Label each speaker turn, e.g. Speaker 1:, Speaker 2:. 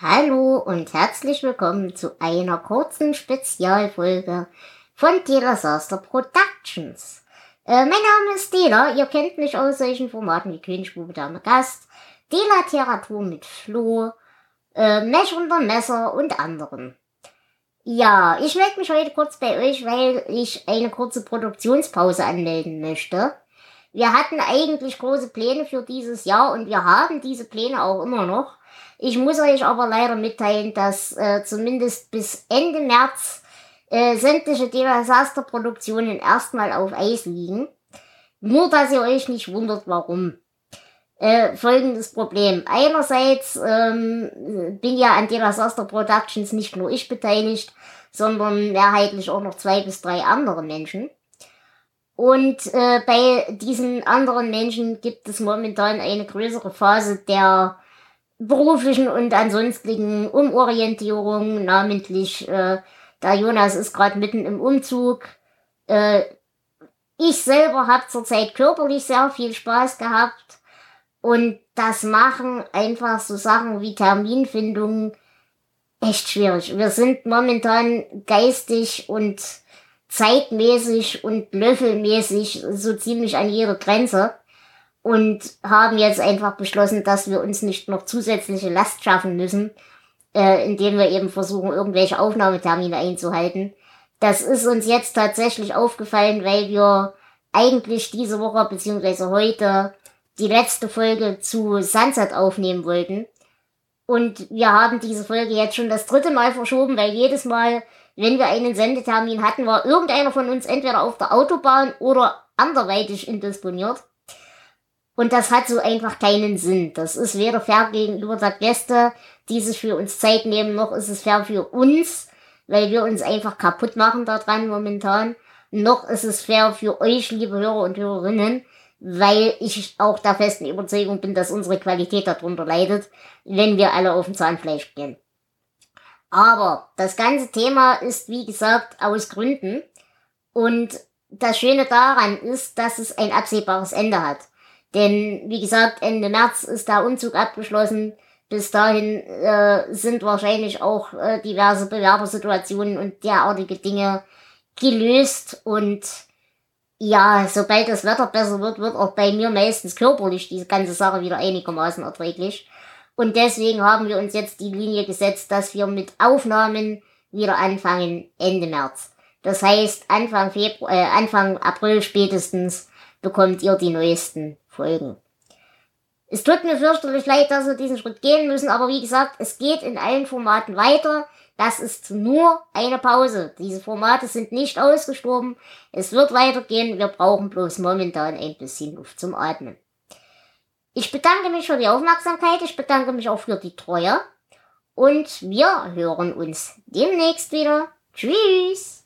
Speaker 1: Hallo und herzlich willkommen zu einer kurzen Spezialfolge von Disaster Productions. Äh, mein Name ist Dela, ihr kennt mich aus solchen Formaten wie Königsbube, Dame, Gast, Dela-Literatur mit Flo, äh, Mech unter Messer und anderen. Ja, ich melde mich heute kurz bei euch, weil ich eine kurze Produktionspause anmelden möchte. Wir hatten eigentlich große Pläne für dieses Jahr und wir haben diese Pläne auch immer noch. Ich muss euch aber leider mitteilen, dass äh, zumindest bis Ende März äh, sämtliche Desasterproduktionen erstmal auf Eis liegen. Nur, dass ihr euch nicht wundert, warum. Äh, folgendes Problem. Einerseits ähm, bin ja an Disaster Productions nicht nur ich beteiligt, sondern mehrheitlich auch noch zwei bis drei andere Menschen. Und äh, bei diesen anderen Menschen gibt es momentan eine größere Phase der beruflichen und ansonstigen Umorientierung, namentlich äh, der Jonas ist gerade mitten im Umzug. Äh, ich selber habe zurzeit körperlich sehr viel Spaß gehabt und das machen einfach so Sachen wie Terminfindung echt schwierig. Wir sind momentan geistig und zeitmäßig und löffelmäßig so ziemlich an jeder Grenze und haben jetzt einfach beschlossen, dass wir uns nicht noch zusätzliche Last schaffen müssen, äh, indem wir eben versuchen, irgendwelche Aufnahmetermine einzuhalten. Das ist uns jetzt tatsächlich aufgefallen, weil wir eigentlich diese Woche beziehungsweise heute die letzte Folge zu Sunset aufnehmen wollten. Und wir haben diese Folge jetzt schon das dritte Mal verschoben, weil jedes Mal, wenn wir einen Sendetermin hatten, war irgendeiner von uns entweder auf der Autobahn oder anderweitig indisponiert. Und das hat so einfach keinen Sinn. Das ist weder fair gegenüber der Gäste, die sich für uns Zeit nehmen, noch ist es fair für uns, weil wir uns einfach kaputt machen daran momentan. Noch ist es fair für euch, liebe Hörer und Hörerinnen, weil ich auch der festen Überzeugung bin, dass unsere Qualität darunter leidet, wenn wir alle auf dem Zahnfleisch gehen. Aber das ganze Thema ist, wie gesagt, aus Gründen. Und das Schöne daran ist, dass es ein absehbares Ende hat. Denn wie gesagt, Ende März ist der Umzug abgeschlossen. Bis dahin äh, sind wahrscheinlich auch äh, diverse Bewerbersituationen und derartige Dinge gelöst. Und ja, sobald das Wetter besser wird, wird auch bei mir meistens körperlich diese ganze Sache wieder einigermaßen erträglich. Und deswegen haben wir uns jetzt die Linie gesetzt, dass wir mit Aufnahmen wieder anfangen Ende März. Das heißt, Anfang Februar, äh, Anfang April spätestens bekommt ihr die neuesten Folgen. Es tut mir fürchterlich leid, dass wir diesen Schritt gehen müssen, aber wie gesagt, es geht in allen Formaten weiter. Das ist nur eine Pause. Diese Formate sind nicht ausgestorben. Es wird weitergehen. Wir brauchen bloß momentan ein bisschen Luft zum Atmen. Ich bedanke mich für die Aufmerksamkeit. Ich bedanke mich auch für die Treue. Und wir hören uns demnächst wieder. Tschüss.